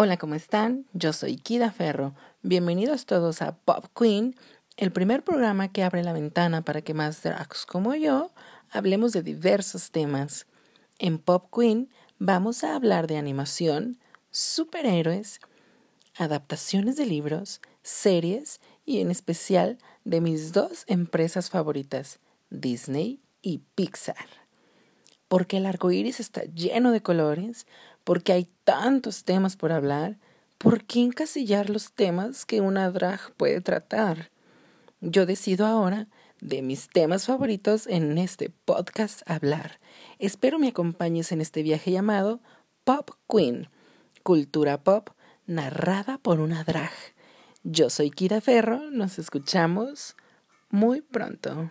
Hola, ¿cómo están? Yo soy Kida Ferro. Bienvenidos todos a Pop Queen, el primer programa que abre la ventana para que más drags como yo hablemos de diversos temas. En Pop Queen vamos a hablar de animación, superhéroes, adaptaciones de libros, series y en especial de mis dos empresas favoritas, Disney y Pixar. Porque el arco iris está lleno de colores, porque hay tantos temas por hablar, ¿por qué encasillar los temas que una drag puede tratar? Yo decido ahora de mis temas favoritos en este podcast hablar. Espero me acompañes en este viaje llamado Pop Queen, cultura pop narrada por una drag. Yo soy Kira Ferro, nos escuchamos muy pronto.